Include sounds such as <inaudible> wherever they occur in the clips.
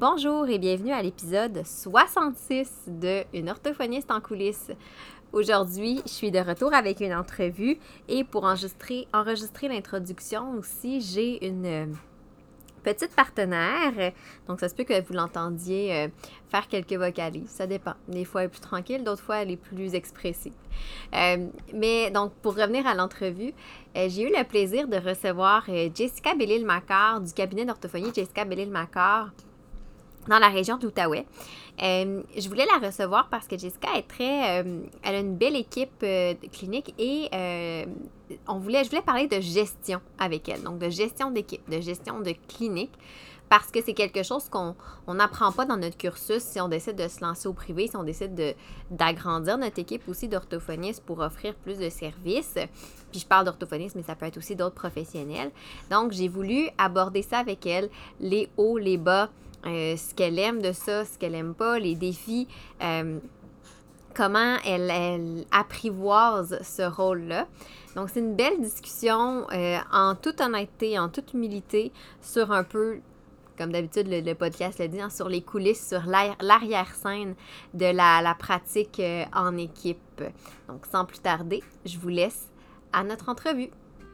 Bonjour et bienvenue à l'épisode 66 de Une orthophoniste en coulisses. Aujourd'hui, je suis de retour avec une entrevue et pour enregistrer, l'introduction aussi, j'ai une euh, petite partenaire. Donc, ça se peut que vous l'entendiez euh, faire quelques vocalises. Ça dépend. Des fois, elle est plus tranquille, d'autres fois, elle est plus expressive. Euh, mais donc, pour revenir à l'entrevue, j'ai eu le plaisir de recevoir Jessica Bellil-Macar du cabinet d'orthophonie Jessica Bellil-Macar dans la région d'Outaouais. Euh, je voulais la recevoir parce que Jessica est très. Euh, elle a une belle équipe euh, clinique et on voulait, je voulais parler de gestion avec elle. Donc, de gestion d'équipe, de gestion de clinique. Parce que c'est quelque chose qu'on n'apprend pas dans notre cursus si on décide de se lancer au privé, si on décide d'agrandir notre équipe aussi d'orthophonistes pour offrir plus de services. Puis je parle d'orthophonistes, mais ça peut être aussi d'autres professionnels. Donc, j'ai voulu aborder ça avec elle, les hauts, les bas, euh, ce qu'elle aime de ça, ce qu'elle aime pas, les défis, euh, comment elle, apprivoise ce rôle-là. Donc, c'est une belle discussion euh, en toute honnêteté, en toute humilité sur un peu, comme d'habitude le, podcast le dit, hein, sur les coulisses, sur l'arrière-scène de la, la pratique en équipe. Donc, sans plus tarder, je vous laisse à notre entrevue.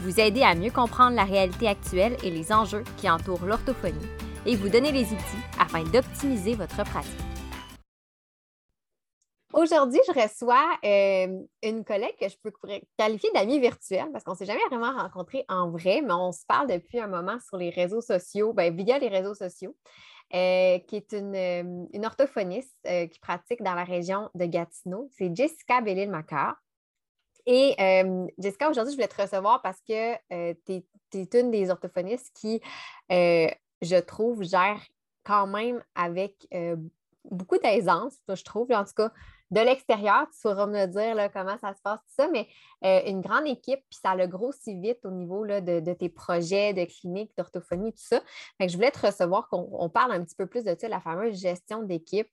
Vous aider à mieux comprendre la réalité actuelle et les enjeux qui entourent l'orthophonie et vous donner les outils afin d'optimiser votre pratique. Aujourd'hui, je reçois euh, une collègue que je peux qualifier d'amie virtuelle parce qu'on ne s'est jamais vraiment rencontré en vrai, mais on se parle depuis un moment sur les réseaux sociaux, ben, via les réseaux sociaux, euh, qui est une, euh, orthophoniste qui pratique dans la région de Gatineau. C'est Jessica Bellil-Macar. Et euh, Jessica, aujourd'hui, je voulais te recevoir parce que euh, tu es, une des orthophonistes qui, euh, je trouve, gère quand même avec beaucoup d'aisance, je trouve, en tout cas, de l'extérieur, tu sauras me dire comment ça se passe, tout ça, mais une grande équipe, puis ça le grossit vite au niveau de, tes projets de clinique, d'orthophonie, tout ça. je voulais te recevoir, qu'on parle un petit peu plus de ça, la fameuse gestion d'équipe.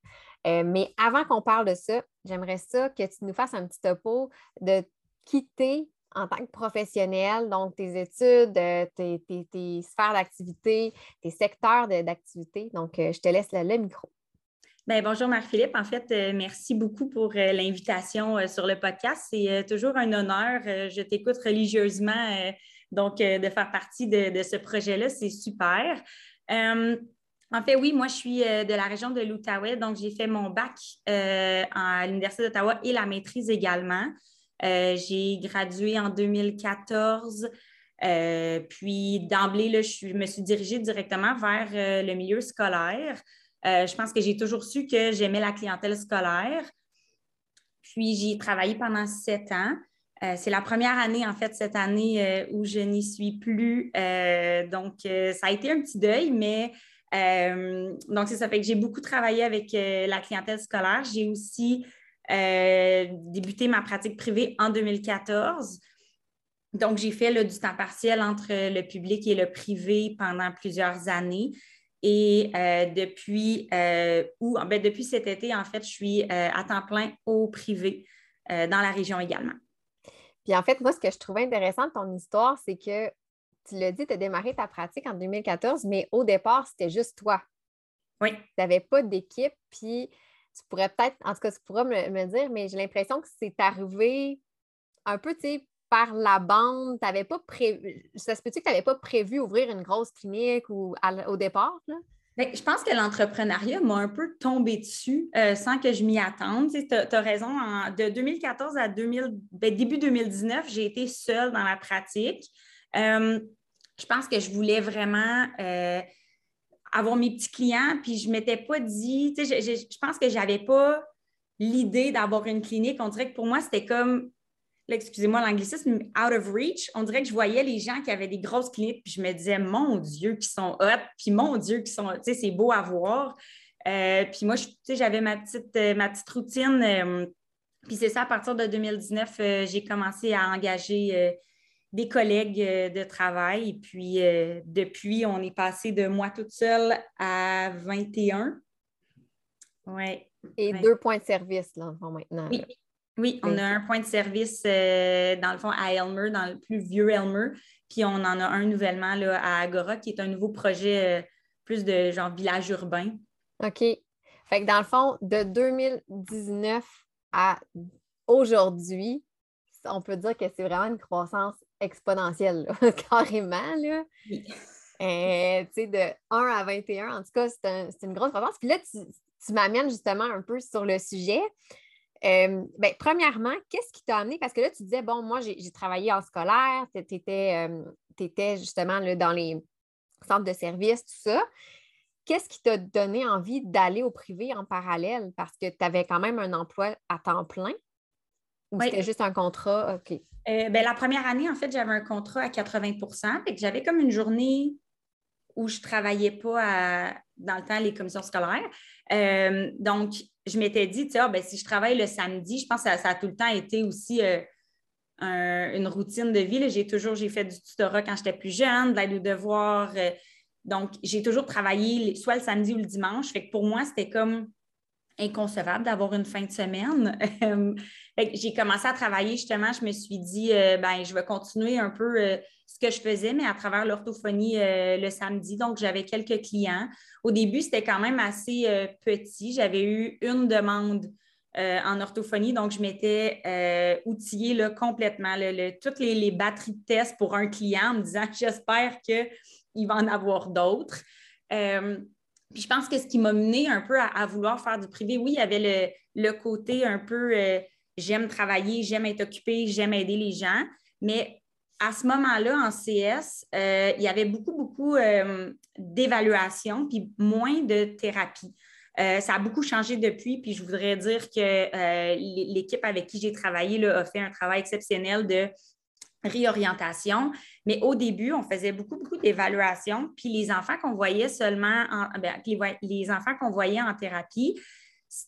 mais avant qu'on parle de ça, j'aimerais ça que tu nous fasses un petit topo de quitter en tant que professionnel, donc tes études, euh, tes, sphères d'activité, tes secteurs d'activité. Donc, euh, je te laisse le, micro. Bien, bonjour Marc-Philippe. En fait, euh, merci beaucoup pour l'invitation sur le podcast. C'est toujours un honneur. je t'écoute religieusement. donc, de faire partie de, de ce projet-là, c'est super. en fait, oui, moi, je suis de la région de l'Outaouais. Donc, j'ai fait mon bac à l'Université d'Ottawa et la maîtrise également. Euh, j'ai gradué en 2014. Euh, puis d'emblée, je, me suis dirigée directement vers euh, le milieu scolaire. je pense que j'ai toujours su que j'aimais la clientèle scolaire. Puis j'ai travaillé pendant sept ans. c'est la première année, en fait, cette année où je n'y suis plus. donc, ça a été un petit deuil, mais donc, ça fait que j'ai beaucoup travaillé avec la clientèle scolaire. J'ai aussi euh, débuté ma pratique privée en 2014. Donc, j'ai fait du temps partiel entre le public et le privé pendant plusieurs années. Et euh, depuis, euh, ben, depuis cet été, en fait, je suis à temps plein au privé dans la région également. Puis en fait, moi, ce que je trouvais intéressant de ton histoire, c'est que tu l'as dit, tu as démarré ta pratique en 2014, mais au départ, c'était juste toi. Oui. Tu n'avais pas d'équipe, puis tu pourrais peut-être, en tout cas, tu pourras me, dire, mais j'ai l'impression que c'est arrivé un peu, tu sais, par la bande. Tu pas prévu, ça se peut-tu que tu n'avais pas prévu ouvrir une grosse clinique ou au départ? Là? Ben, je pense que l'entrepreneuriat m'a un peu tombé dessus euh, sans que je m'y attende. Tu as, raison, de 2014 à 2000, ben, début 2019, j'ai été seule dans la pratique. Euh, je pense que je voulais vraiment euh, avoir mes petits clients, puis je ne m'étais pas dit, tu sais, je, pense que je n'avais pas l'idée d'avoir une clinique. On dirait que pour moi, c'était comme, excusez-moi l'anglicisme, out of reach. On dirait que je voyais les gens qui avaient des grosses cliniques, puis je me disais, mon Dieu, qui sont hot, puis mon Dieu, qui sont, tu sais, c'est beau à voir. puis moi, j'avais ma petite, ma petite routine. puis c'est ça, à partir de 2019, j'ai commencé à engager des collègues de travail. Et puis, depuis, on est passé de moi toute seule à 21. Ouais. Et deux points de service, là, maintenant. Oui, oui on a un point de service, dans le fond, à Elmer, dans le plus vieux Elmer. Puis on en a un nouvellement là, à Agora, qui est un nouveau projet euh, plus de genre village urbain. OK. Fait que dans le fond, de 2019 à aujourd'hui, on peut dire que c'est vraiment une croissance exponentielle, <laughs> carrément. Là. Euh, tu sais, de 1 à 21, en tout cas, c'est une grosse croissance. Puis là, tu, tu m'amènes justement un peu sur le sujet. Euh, ben, premièrement, qu'est-ce qui t'a amené? Parce que là, tu disais, bon, moi, j'ai travaillé en scolaire, tu étais, euh, justement là, dans les centres de services, tout ça. Qu'est-ce qui t'a donné envie d'aller au privé en parallèle? Parce que tu avais quand même un emploi à temps plein. Ou c'était juste un contrat? OK. Euh, ben, la première année, en fait, j'avais un contrat à 80% et que j'avais comme une journée où je ne travaillais pas dans le temps les commissions scolaires. donc, je m'étais dit, tu ben, si je travaille le samedi, je pense que ça, a tout le temps été aussi euh, une routine de vie. J'ai toujours j'ai fait du tutorat quand j'étais plus jeune, de l'aide aux devoirs. Euh, donc, j'ai toujours travaillé soit le samedi ou le dimanche. Fait que pour moi, c'était comme inconcevable d'avoir une fin de semaine. <laughs> j'ai commencé à travailler justement, je me suis dit, euh, ben, je vais continuer un peu euh, ce que je faisais, mais à travers l'orthophonie euh, le samedi. Donc, j'avais quelques clients. Au début, c'était quand même assez petit. J'avais eu une demande en orthophonie, donc je m'étais outillée là, complètement. toutes les, batteries de tests pour un client en me disant, <laughs> j'espère qu'il va en avoir d'autres. Puis je pense que ce qui m'a mené un peu à, vouloir faire du privé, oui, il y avait le, côté un peu euh, j'aime travailler, j'aime être occupée, j'aime aider les gens, mais à ce moment-là, en CS, euh, il y avait beaucoup, beaucoup euh, d'évaluation, puis moins de thérapie. ça a beaucoup changé depuis, puis je voudrais dire que l'équipe avec qui j'ai travaillé a fait un travail exceptionnel de réorientation. Mais au début, on faisait beaucoup, beaucoup d'évaluations. Puis les enfants qu'on voyait seulement, en, ben, les, enfants qu'on voyait en thérapie,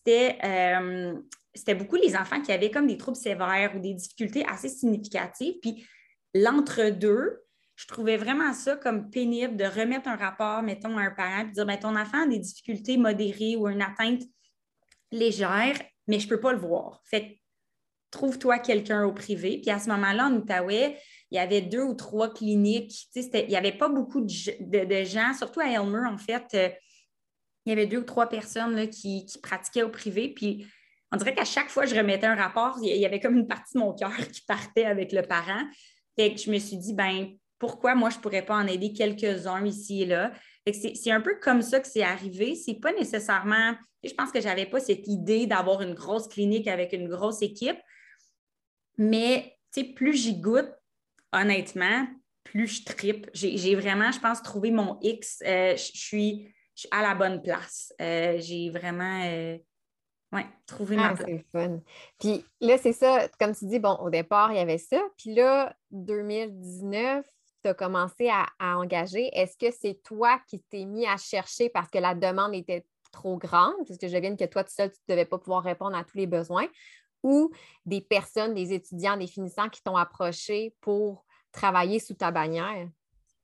euh, c'était beaucoup les enfants qui avaient comme des troubles sévères ou des difficultés assez significatives. Puis l'entre-deux, je trouvais vraiment ça comme pénible de remettre un rapport, mettons, à un parent et dire ben, ton enfant a des difficultés modérées ou une atteinte légère, mais je ne peux pas le voir. Fait trouve-toi quelqu'un au privé. Puis à ce moment-là, en Outaouais, il y avait deux ou trois cliniques. Il n'y avait pas beaucoup de, gens, surtout à Elmer, en fait. Euh, il y avait deux ou trois personnes qui, pratiquaient au privé. Puis on dirait qu'à chaque fois que je remettais un rapport, il y avait comme une partie de mon cœur <laughs> qui partait avec le parent. Fait je me suis dit, ben pourquoi moi, je ne pourrais pas en aider quelques-uns ici et là? C'est un peu comme ça que c'est arrivé. C'est pas nécessairement, je pense que je n'avais pas cette idée d'avoir une grosse clinique avec une grosse équipe. Mais plus j'y goûte, honnêtement, plus je tripe. J'ai vraiment, je pense, trouvé mon X. Euh, je suis à la bonne place. Euh, j'ai vraiment euh, trouvé ma ah, place. C'est fun. Puis là, c'est ça, comme tu dis, bon, au départ, il y avait ça. Puis là, 2019, tu as commencé à, à engager. Est-ce que c'est toi qui t'es mis à chercher parce que la demande était trop grande, puisque je viens que toi, tout seul, tu ne devais pas pouvoir répondre à tous les besoins, ou des personnes, des étudiants, des finissants qui t'ont approché pour travailler sous ta bannière?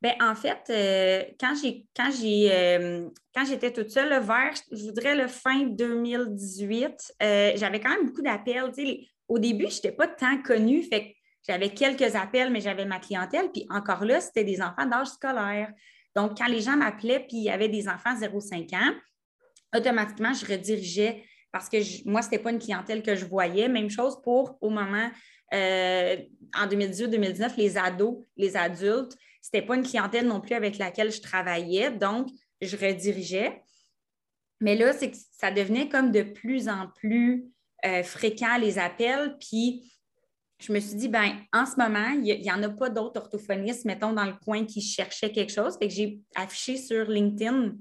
Bien, en fait, euh, euh, quand j'étais toute seule, vers, je voudrais le fin 2018, euh, j'avais quand même beaucoup d'appels. au début, je n'étais pas tant connue, fait j'avais quelques appels, mais j'avais ma clientèle. Puis encore là, c'était des enfants d'âge scolaire. Donc, quand les gens m'appelaient, puis il y avait des enfants 0-5 ans, automatiquement, je redirigeais parce que moi, ce n'était pas une clientèle que je voyais. Même chose pour au moment, en 2018-2019, les ados, les adultes, ce n'était pas une clientèle non plus avec laquelle je travaillais. Donc, je redirigeais. Mais là, c'est que ça devenait comme de plus en plus euh, fréquent les appels. Puis, je me suis dit, ben en ce moment, il n'y en a pas d'autres orthophonistes, mettons, dans le coin qui cherchaient quelque chose. Fait que j'ai affiché sur LinkedIn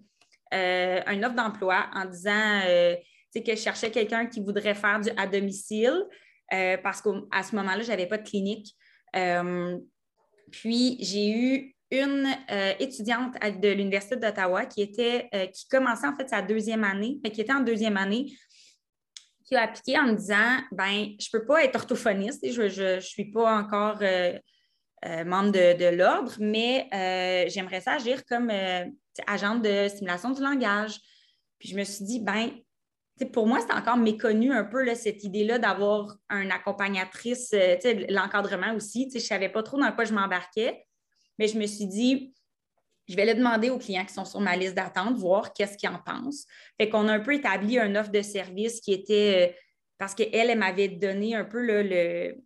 euh, un offre d'emploi en disant que je cherchais quelqu'un qui voudrait faire du à domicile euh, parce qu'à ce moment-là, je n'avais pas de clinique. Euh, puis, j'ai eu une euh, étudiante de l'Université d'Ottawa qui était euh, qui commençait en fait sa deuxième année, mais qui était en deuxième année, qui a appliqué en me disant ben je ne peux pas être orthophoniste, je ne suis pas encore membre de, l'ordre, mais j'aimerais ça agir comme agente de stimulation du langage. Puis je me suis dit, ben pour moi, c'est encore méconnu un peu cette idée-là d'avoir une accompagnatrice, euh, l'encadrement aussi. Je ne savais pas trop dans quoi je m'embarquais, mais je me suis dit, je vais le demander aux clients qui sont sur ma liste d'attente, voir qu'est-ce qu'ils en pensent. Fait qu'on a un peu établi une offre de service qui était, euh, parce qu'elle, elle, m'avait donné un peu le...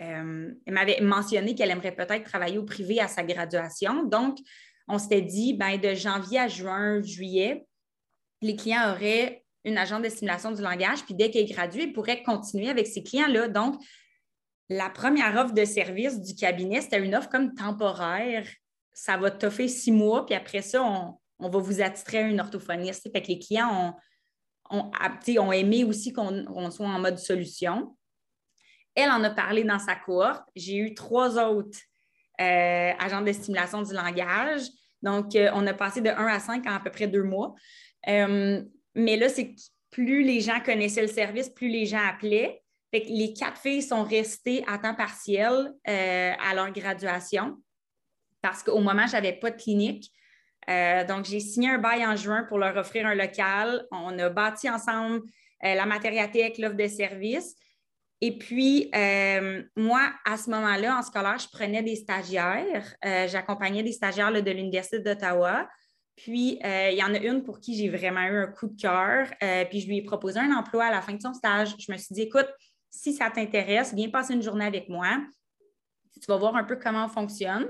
Euh, elle m'avait mentionné qu'elle aimerait peut-être travailler au privé à sa graduation. Donc, on s'était dit, ben, de janvier à juin, juillet, les clients auraient une agente de stimulation du langage, puis dès qu'elle est graduée, elle pourrait continuer avec ces clients-là. Donc, la première offre de service du cabinet, c'était une offre comme temporaire. Ça va t'offrir six mois, puis après ça, on, va vous attitrer à une orthophoniste. Fait que les clients ont, ont, ont aimé aussi qu'on soit en mode solution. Elle en a parlé dans sa cohorte. J'ai eu trois autres euh, agentes de stimulation du langage. Donc, euh, on a passé de 1 à 5 en à peu près deux mois. Euh, mais là, c'est plus les gens connaissaient le service, plus les gens appelaient. les quatre filles sont restées à temps partiel euh, à leur graduation parce qu'au moment, je n'avais pas de clinique. Euh, donc, j'ai signé un bail en juin pour leur offrir un local. On a bâti ensemble euh, la matériathèque, l'offre de service. Et puis, moi, à ce moment-là, en scolaire, je prenais des stagiaires. J'accompagnais des stagiaires de l'Université d'Ottawa. Puis, euh, il y en a une pour qui j'ai vraiment eu un coup de cœur. Euh, puis, je lui ai proposé un emploi à la fin de son stage. Je me suis dit, écoute, si ça t'intéresse, viens passer une journée avec moi. Tu vas voir un peu comment on fonctionne.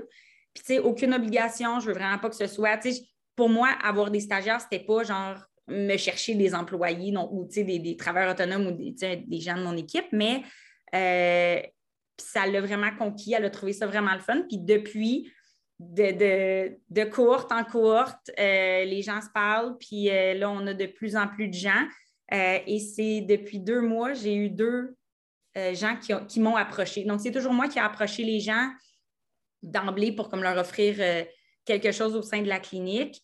Puis, tu sais, aucune obligation. Je veux vraiment pas que ce soit. Pour moi, avoir des stagiaires, c'était pas genre me chercher des employés ou des, travailleurs autonomes ou des, des gens de mon équipe, mais euh, ça l'a vraiment conquis. Elle a trouvé ça vraiment le fun. Puis, depuis, de, de, cohorte en cohorte, euh, les gens se parlent, puis euh, là, on a de plus en plus de gens. Euh, et c'est depuis deux mois, j'ai eu deux gens qui, m'ont approché. Donc, c'est toujours moi qui ai approché les gens d'emblée pour comme leur offrir quelque chose au sein de la clinique.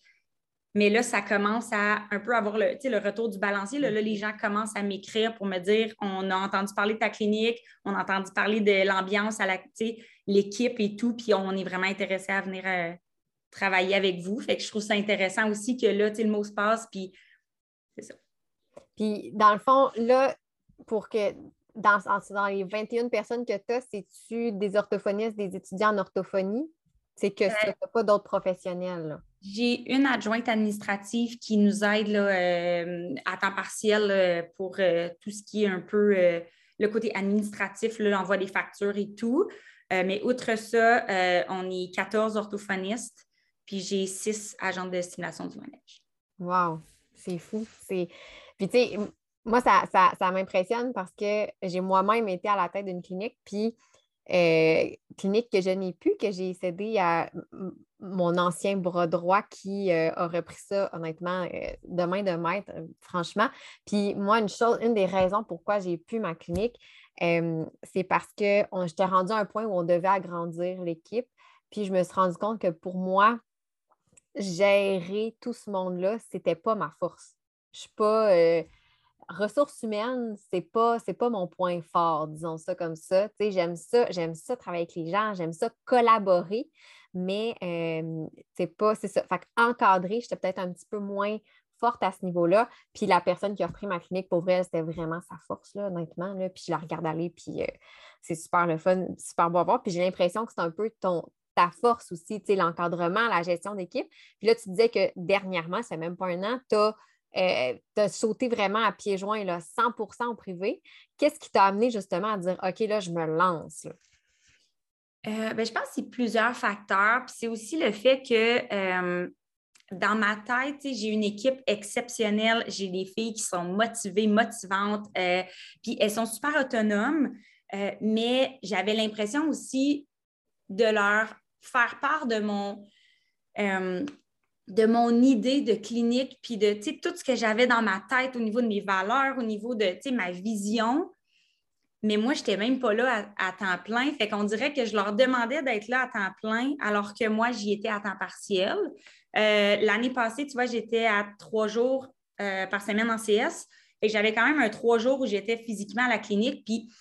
Mais là, ça commence à un peu avoir le, le retour du balancier. Là, les gens commencent à m'écrire pour me dire on a entendu parler de ta clinique, on a entendu parler de l'ambiance à l'équipe et tout, puis on est vraiment intéressé à venir euh, travailler avec vous. Fait que je trouve ça intéressant aussi que là, le mot se passe, puis c'est ça. Puis, dans le fond, là, pour que dans, dans les 21 personnes que tu as, c'est-tu des orthophonistes, des étudiants en orthophonie? C'est que tu n'as pas d'autres professionnels. Là? J'ai une adjointe administrative qui nous aide euh, à temps partiel euh, pour euh, tout ce qui est un peu le côté administratif, l'envoi des factures et tout. mais outre ça, on est 14 orthophonistes, puis j'ai six agents de destination du langage. Wow, c'est fou. Puis, tu sais, moi, ça, ça m'impressionne parce que j'ai moi-même été à la tête d'une clinique, puis euh, clinique que je n'ai plus, que j'ai cédé à mon ancien bras droit qui euh, a repris ça, honnêtement, euh, de main de maître, franchement. Puis moi, une chose, une des raisons pourquoi j'ai pu ma clinique, c'est parce que j'étais rendue à un point où on devait agrandir l'équipe. Puis je me suis rendu compte que pour moi, gérer tout ce monde-là, ce n'était pas ma force. Je suis pas ressources humaines, c'est pas, c'est pas mon point fort, disons ça comme ça. j'aime ça, j'aime ça travailler avec les gens, j'aime ça collaborer, mais c'est pas, c'est ça. Fait encadrer, j'étais peut-être un petit peu moins forte à ce niveau-là. Puis la personne qui a repris ma clinique, pour vrai, c'était vraiment sa force, là, honnêtement. Là. Puis je la regarde aller, puis c'est super le fun, super beau à voir. Puis j'ai l'impression que c'est un peu ton, ta force aussi, l'encadrement, la gestion d'équipe. Puis là, tu disais que dernièrement, c'est même pas un an, tu as euh, tu as sauté vraiment à pieds joints, là, 100 au privé. Qu'est-ce qui t'a amené justement à dire OK, là, je me lance? Euh, ben, je pense que c'est plusieurs facteurs. C'est aussi le fait que euh, dans ma tête, j'ai une équipe exceptionnelle. J'ai des filles qui sont motivées, motivantes, puis elles sont super autonomes. mais j'avais l'impression aussi de leur faire part de mon de mon idée de clinique, puis de tout ce que j'avais dans ma tête au niveau de mes valeurs, au niveau de ma vision. mais moi, je n'étais même pas là à, temps plein. Fait qu'on dirait que je leur demandais d'être là à temps plein alors que moi, j'y étais à temps partiel. Euh, l'année passée, tu vois, j'étais à trois jours euh, par semaine en CS et j'avais quand même un trois jours où j'étais physiquement à la clinique. Puis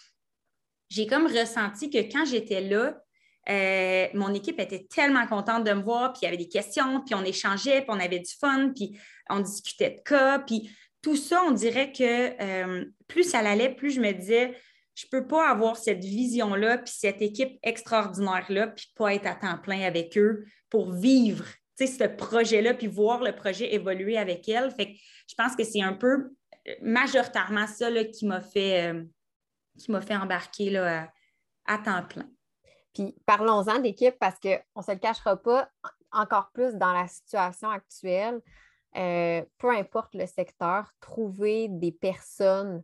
j'ai comme ressenti que quand j'étais là, euh, mon équipe était tellement contente de me voir, puis il y avait des questions, puis on échangeait, puis on avait du fun, puis on discutait de cas, puis tout ça, on dirait que plus ça allait, plus je me disais, je ne peux pas avoir cette vision-là, puis cette équipe extraordinaire-là, puis pas être à temps plein avec eux pour vivre ce projet-là, puis voir le projet évoluer avec elle. Fait que je pense que c'est un peu euh, majoritairement ça qui m'a fait, euh, fait embarquer là, à, temps plein. Puis parlons-en d'équipe parce qu'on ne se le cachera pas, encore plus dans la situation actuelle, euh, peu importe le secteur, trouver des personnes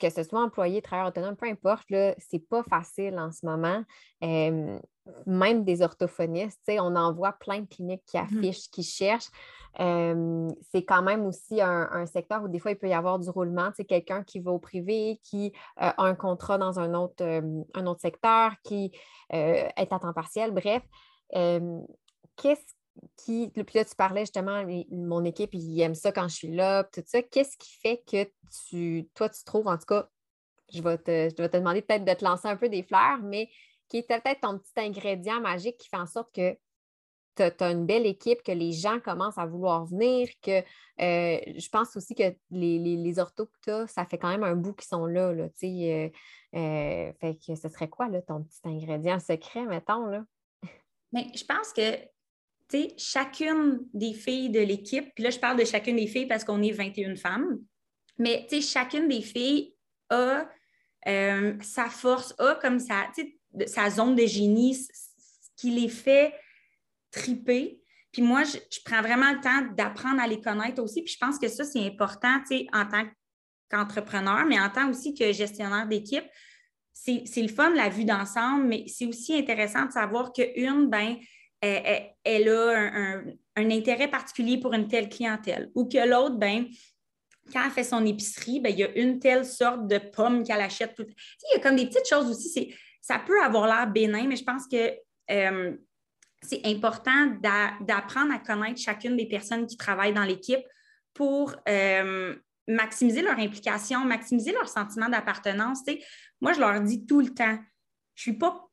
que ce soit employé, travailleur autonome, peu importe, ce n'est pas facile en ce moment. même des orthophonistes, on en voit plein de cliniques qui mmh affichent, qui cherchent. c'est quand même aussi un, secteur où des fois, il peut y avoir du roulement. C'est quelqu'un qui va au privé, qui euh, a un contrat dans un autre, un autre secteur, qui euh, est à temps partiel. Bref, qu'est-ce qui, puis là, tu parlais justement, mon équipe, il aime ça quand je suis là, tout ça. Qu'est-ce qui fait que tu, toi, tu trouves, en tout cas, je vais te, je vais te demander peut-être de te lancer un peu des fleurs, mais qui est peut-être ton petit ingrédient magique qui fait en sorte que tu as, une belle équipe, que les gens commencent à vouloir venir, que euh, je pense aussi que les, les, les orthos que tu as, ça fait quand même un bout qui sont là, là tu sais. Euh, euh, fait que ce serait quoi, là, ton petit ingrédient secret, mettons, là? Mais je pense que chacune des filles de l'équipe, puis là, je parle de chacune des filles parce qu'on est 21 femmes, mais chacune des filles a euh, sa force, a comme sa, sa zone de génie, ce qui les fait triper. Puis moi, je, prends vraiment le temps d'apprendre à les connaître aussi. Puis je pense que ça, c'est important en tant qu'entrepreneur, mais en tant aussi que gestionnaire d'équipe. C'est le fun, la vue d'ensemble, mais c'est aussi intéressant de savoir qu'une, ben, elle, a un, intérêt particulier pour une telle clientèle. Ou que l'autre, ben, quand elle fait son épicerie, ben, il y a une telle sorte de pomme qu'elle achète. Tout... Il y a comme des petites choses aussi. Ça peut avoir l'air bénin, mais je pense que euh, c'est important d'apprendre à connaître chacune des personnes qui travaillent dans l'équipe pour euh, maximiser leur implication, maximiser leur sentiment d'appartenance. Moi, je leur dis tout le temps, je ne suis pas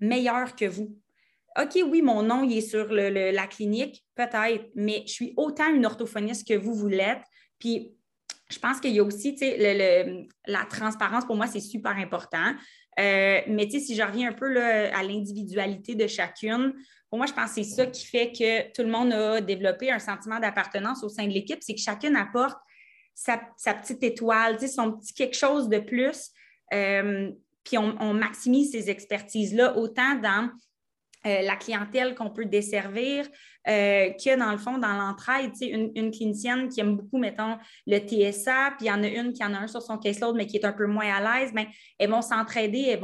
meilleure que vous. OK, oui, mon nom, il est sur la clinique, peut-être, mais je suis autant une orthophoniste que vous, vous l'êtes. Puis, je pense qu'il y a aussi, tu sais, la transparence, pour moi, c'est super important. Euh, mais, tu sais, si je reviens un peu à l'individualité de chacune, pour moi, je pense que c'est ça qui fait que tout le monde a développé un sentiment d'appartenance au sein de l'équipe, c'est que chacune apporte sa, petite étoile, tu sais, son petit quelque chose de plus. Euh, puis on, on, maximise ces expertises-là autant dans euh, la clientèle qu'on peut desservir, euh, que dans le fond, dans l'entraide, une, une clinicienne qui aime beaucoup, mettons, le TSA, puis il y en a une qui en a un sur son caseload, mais qui est un peu moins à l'aise, bien, elles vont s'entraider, elles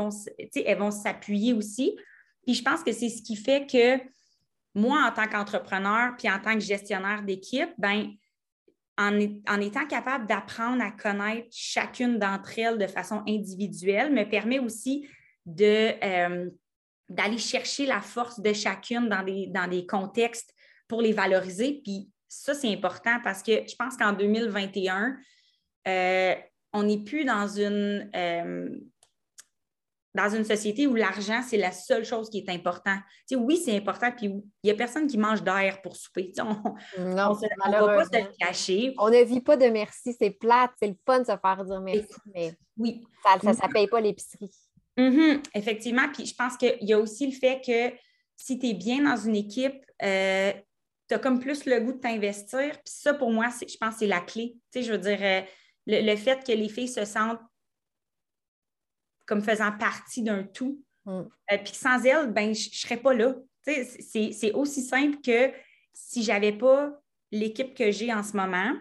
vont, s'appuyer aussi. Puis je pense que c'est ce qui fait que moi, en tant qu'entrepreneur, puis en tant que gestionnaire d'équipe, ben, en, en, étant capable d'apprendre à connaître chacune d'entre elles de façon individuelle, me permet aussi de, euh, d'aller chercher la force de chacune dans des, dans des contextes pour les valoriser. Puis ça, c'est important parce que je pense qu'en 2021, euh, on n'est plus dans une, euh, dans une société où l'argent, c'est la seule chose qui est importante. Tu oui, c'est important, puis il n'y a personne qui mange d'air pour souper. on ne va pas se le cacher. On ne vit pas de merci, c'est plate, c'est le fun de se faire dire merci, mais oui. ça ne paye pas l'épicerie. Mm-hmm. effectivement. Puis je pense qu'il y a aussi le fait que si tu es bien dans une équipe, euh, tu as comme plus le goût de t'investir. Puis ça, pour moi, je pense que c'est la clé. Tu sais, je veux dire, euh, le, fait que les filles se sentent comme faisant partie d'un tout. Mm. Euh, puis sans elles, ben, je ne serais pas là. Tu sais, c'est aussi simple que si je n'avais pas l'équipe que j'ai en ce moment,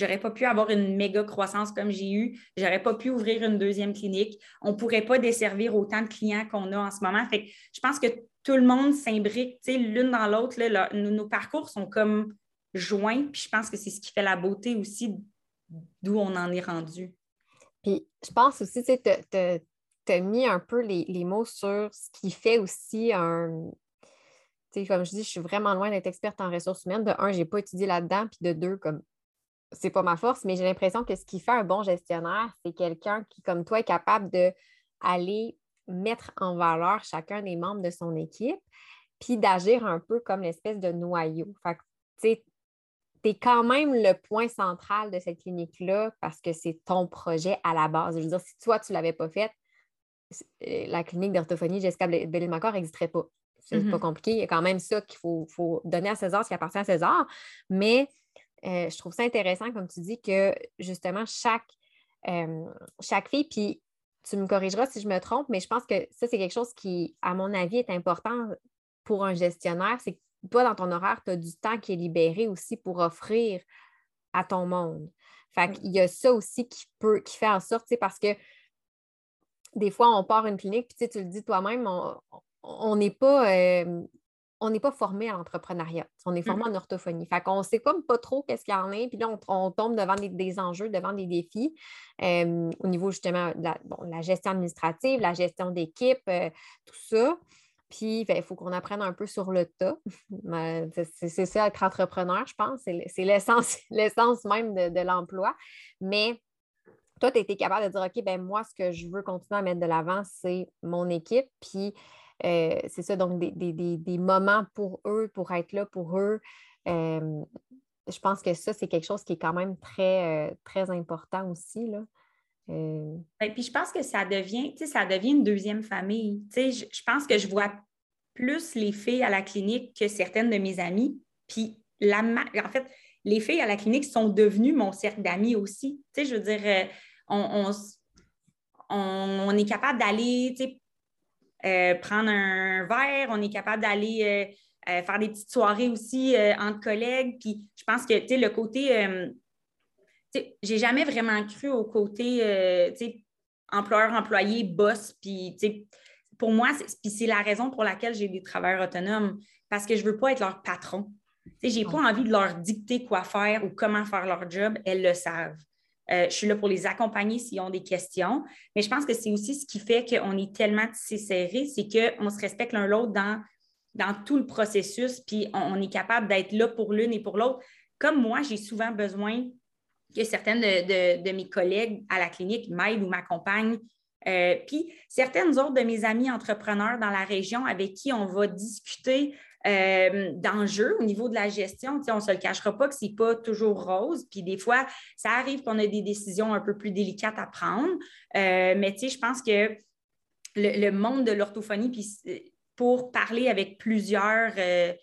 J'aurais pas pu avoir une méga croissance comme j'ai eu. J'aurais pas pu ouvrir une deuxième clinique. On pourrait pas desservir autant de clients qu'on a en ce moment. Fait je pense que tout le monde s'imbrique l'une dans l'autre. Nos, parcours sont comme joints. Puis je pense que c'est ce qui fait la beauté aussi d'où on en est rendu. Puis je pense aussi, tu tu as mis un peu les, mots sur ce qui fait aussi un. Comme je dis, je suis vraiment loin d'être experte en ressources humaines. De un, je n'ai pas étudié là-dedans, puis de deux, comme c'est pas ma force, mais j'ai l'impression que ce qui fait un bon gestionnaire, c'est quelqu'un qui, comme toi, est capable d'aller mettre en valeur chacun des membres de son équipe, puis d'agir un peu comme l'espèce de noyau. Fait que, tu sais, tu es quand même le point central de cette clinique-là parce que c'est ton projet à la base. Je veux dire, si toi, tu ne l'avais pas fait, euh, la clinique d'orthophonie Jessica Bellil-Macor n'existerait pas. C'est pas mm-hmm. compliqué. Il y a quand même ça qu'il faut, donner à César ce qui appartient à César. Mais je trouve ça intéressant, comme tu dis, que justement, chaque, euh, chaque fille, puis tu me corrigeras si je me trompe, mais je pense que ça, c'est quelque chose qui, à mon avis, est important pour un gestionnaire. C'est que toi, dans ton horaire, tu as du temps qui est libéré aussi pour offrir à ton monde. Fait qu'il y a ça aussi qui peut, qui fait en sorte, parce que des fois, on part une clinique, puis tu le dis toi-même, on n'est pas. Euh, on n'est pas formé à l'entrepreneuriat. On est formé mm-hmm. en orthophonie. Fait qu'on ne sait comme pas trop qu'est-ce qu'il y en a. Puis là, on, tombe devant des, enjeux, devant des défis euh, au niveau justement de la, gestion administrative, la gestion d'équipe, euh, tout ça. Puis, ben, il faut qu'on apprenne un peu sur le tas. <laughs> C'est ça, être entrepreneur, je pense. C'est <laughs> l'essence même de, de l'emploi. Mais toi, tu as été capable de dire, OK, ben moi, ce que je veux continuer à mettre de l'avant, c'est mon équipe. Puis, euh, c'est ça, donc des, moments pour eux, pour être là pour eux. Euh, je pense que ça, c'est quelque chose qui est quand même très, euh, très important aussi. Là. Ben, puis je pense que ça devient, ça devient une deuxième famille. Je, je pense que je vois plus les filles à la clinique que certaines de mes amies. Puis la, en fait, les filles à la clinique sont devenues mon cercle d'amis aussi. Tu sais, je veux dire, on, on, est capable d'aller euh, prendre un verre, on est capable d'aller euh, euh, faire des petites soirées aussi entre collègues. Puis je pense que le côté. j'ai jamais vraiment cru au côté employeur-employé, boss. Puis pour moi, c'est la raison pour laquelle j'ai des travailleurs autonomes, parce que je ne veux pas être leur patron. Je n'ai pas envie de leur dicter quoi faire ou comment faire leur job. Elles le savent. Euh, je suis là pour les accompagner s'ils ont des questions. Mais je pense que c'est aussi ce qui fait qu'on est tellement tissé serré, c'est qu'on se respecte l'un l'autre dans, dans tout le processus, puis on, est capable d'être là pour l'une et pour l'autre. Comme moi, j'ai souvent besoin que certaines de, mes collègues à la clinique m'aident ou m'accompagnent. Euh, puis certaines autres de mes amis entrepreneurs dans la région avec qui on va discuter euh, d'enjeux au niveau de la gestion. On ne se le cachera pas que ce n'est pas toujours rose. Puis des fois, ça arrive qu'on a des décisions un peu plus délicates à prendre. Euh, mais je pense que le, monde de l'orthophonie, puis pour parler avec plusieurs euh,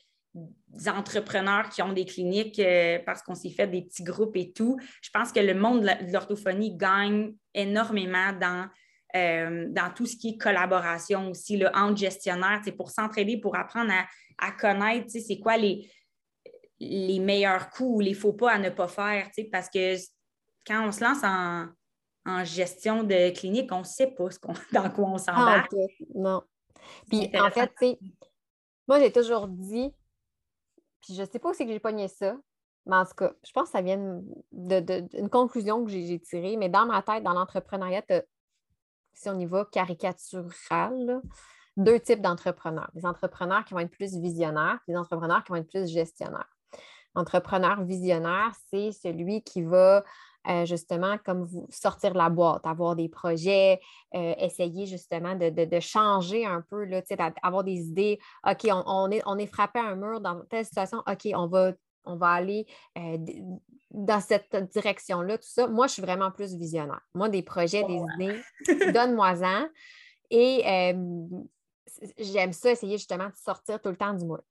entrepreneurs qui ont des cliniques parce qu'on s'est fait des petits groupes et tout, je pense que le monde de l'orthophonie gagne énormément dans dans tout ce qui est collaboration aussi là, entre gestionnaires, pour s'entraider, pour apprendre à à connaître, c'est quoi les, les meilleurs coups ou les faux pas à ne pas faire, parce que quand on se lance en, gestion de clinique, on ne sait pas ce <laughs> dans quoi on s'embarque. Ah, non. Puis en fait, moi j'ai toujours dit, puis je ne sais pas où c'est que j'ai pogné ça, mais en tout cas, je pense que ça vient d'une conclusion que j'ai tirée, mais dans ma tête, dans l'entrepreneuriat, si on y va caricatural, deux types d'entrepreneurs. Des entrepreneurs qui vont être plus visionnaires, des entrepreneurs qui vont être plus gestionnaires. Entrepreneur visionnaire, c'est celui qui va euh, justement comme sortir de la boîte, avoir des projets, euh, essayer justement de, changer un peu, là, avoir des idées. OK, on, est, on est frappé à un mur dans telle situation, OK, on va, on va aller euh, dans cette direction-là, tout ça. Moi, je suis vraiment plus visionnaire. Moi, des projets, des idées, <laughs> donne-moi-en. Et j'aime ça, essayer justement de sortir tout le temps du moule.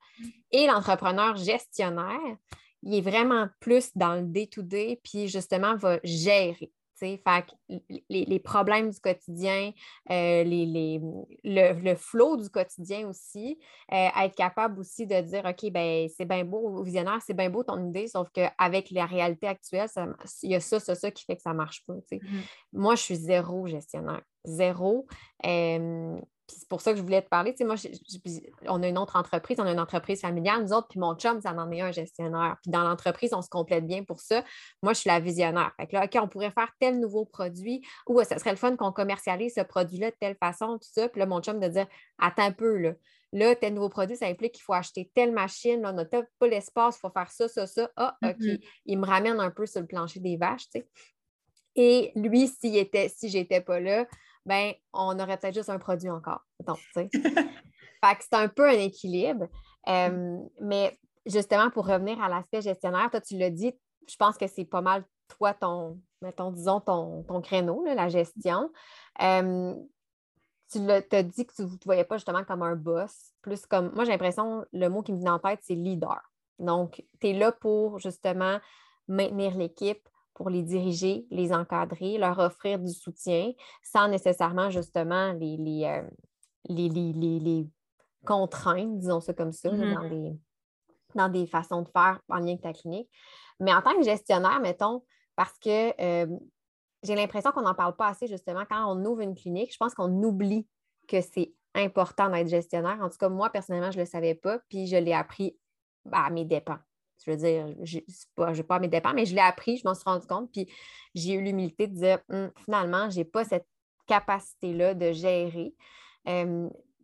Et l'entrepreneur gestionnaire, il est vraiment plus dans le day-to-day, puis justement va gérer. Fait les, les, problèmes du quotidien, euh, les, le, le flow du quotidien aussi, euh, être capable aussi de dire OK, ben c'est bien beau, visionnaire, c'est bien beau ton idée, sauf qu'avec la réalité actuelle, il y a ça, ça, ça qui fait que ça ne marche pas. Mm-hmm. Moi, je suis zéro gestionnaire. Zéro. Euh, c'est pour ça que je voulais te parler. Tu sais, moi, on a une autre entreprise, on a une entreprise familiale, nous autres, puis mon chum, ça en est un gestionnaire. Puis dans l'entreprise, on se complète bien pour ça. Moi, je suis la visionnaire. Fait que là, OK, on pourrait faire tel nouveau produit ou ça serait le fun qu'on commercialise ce produit-là de telle façon, tout ça. Puis là, mon chum de dire Attends un peu, là. Là, tel nouveau produit, ça implique qu'il faut acheter telle machine, là, on n'a pas l'espace, il faut faire ça, ça, ça. Ah, OK. Mm-hmm. Il me ramène un peu sur le plancher des vaches, tu sais. Et lui, s'il était, si j'étais pas là, ben, on aurait peut-être juste un produit encore. Donc, <laughs> fait que c'est un peu un équilibre. Euh, mais justement, pour revenir à l'aspect gestionnaire, toi, tu l'as dit, je pense que c'est pas mal toi, ton, mettons, disons, ton, ton créneau, la gestion. Euh, tu as dit que tu ne te voyais pas justement comme un boss, plus comme, moi j'ai l'impression, le mot qui me vient en tête, c'est leader. Donc, tu es là pour justement maintenir l'équipe, pour les diriger, les encadrer, leur offrir du soutien sans nécessairement justement les, les, euh, les, contraintes, disons ça comme ça, mm-hmm. dans, des, dans des façons de faire en lien avec ta clinique. Mais en tant que gestionnaire, mettons, parce que euh, j'ai l'impression qu'on n'en parle pas assez justement quand on ouvre une clinique, je pense qu'on oublie que c'est important d'être gestionnaire. En tout cas, moi, personnellement, je ne le savais pas, puis je l'ai appris à mes dépens. Je veux dire, je n'ai pas, mes dépens, mais je l'ai appris, je m'en suis rendu compte, puis j'ai eu l'humilité de dire hum, finalement, je n'ai pas cette capacité-là de gérer.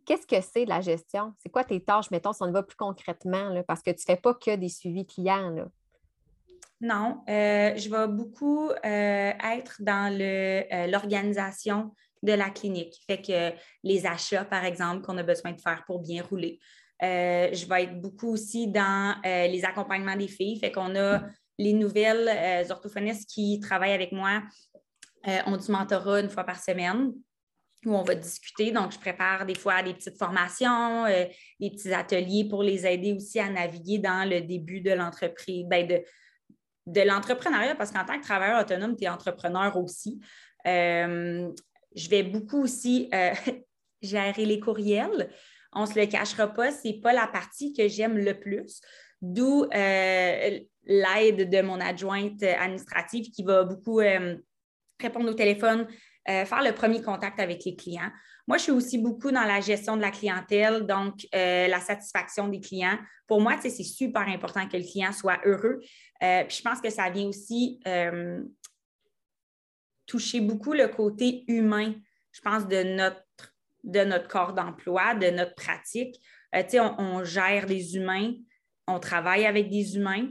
Qu'est-ce que c'est de la gestion? C'est quoi tes tâches, mettons, si on y va plus concrètement, là, parce que tu ne fais pas que des suivis clients. Là? Non, euh, je vais beaucoup euh, être dans euh, l'organisation de la clinique. Fait que les achats, par exemple, qu'on a besoin de faire pour bien rouler. Euh, je vais être beaucoup aussi dans euh, les accompagnements des filles. Fait qu'on a les nouvelles euh, orthophonistes qui travaillent avec moi ont du mentorat une fois par semaine où on va discuter. Donc, je prépare des fois des petites formations, des petits ateliers pour les aider aussi à naviguer dans le début de l'entreprise, ben, de, de l'entrepreneuriat, parce qu'en tant que travailleur autonome, tu es entrepreneur aussi. je vais beaucoup aussi <laughs> gérer les courriels on ne se le cachera pas, ce n'est pas la partie que j'aime le plus. D'où euh, l'aide de mon adjointe administrative qui va beaucoup euh, répondre au téléphone, euh, faire le premier contact avec les clients. Moi, je suis aussi beaucoup dans la gestion de la clientèle, donc la satisfaction des clients. Pour moi, c'est super important que le client soit heureux. puis je pense que ça vient aussi toucher beaucoup le côté humain, je pense, de notre de notre corps d'emploi, de notre pratique. Euh, on, on, gère des humains, on travaille avec des humains.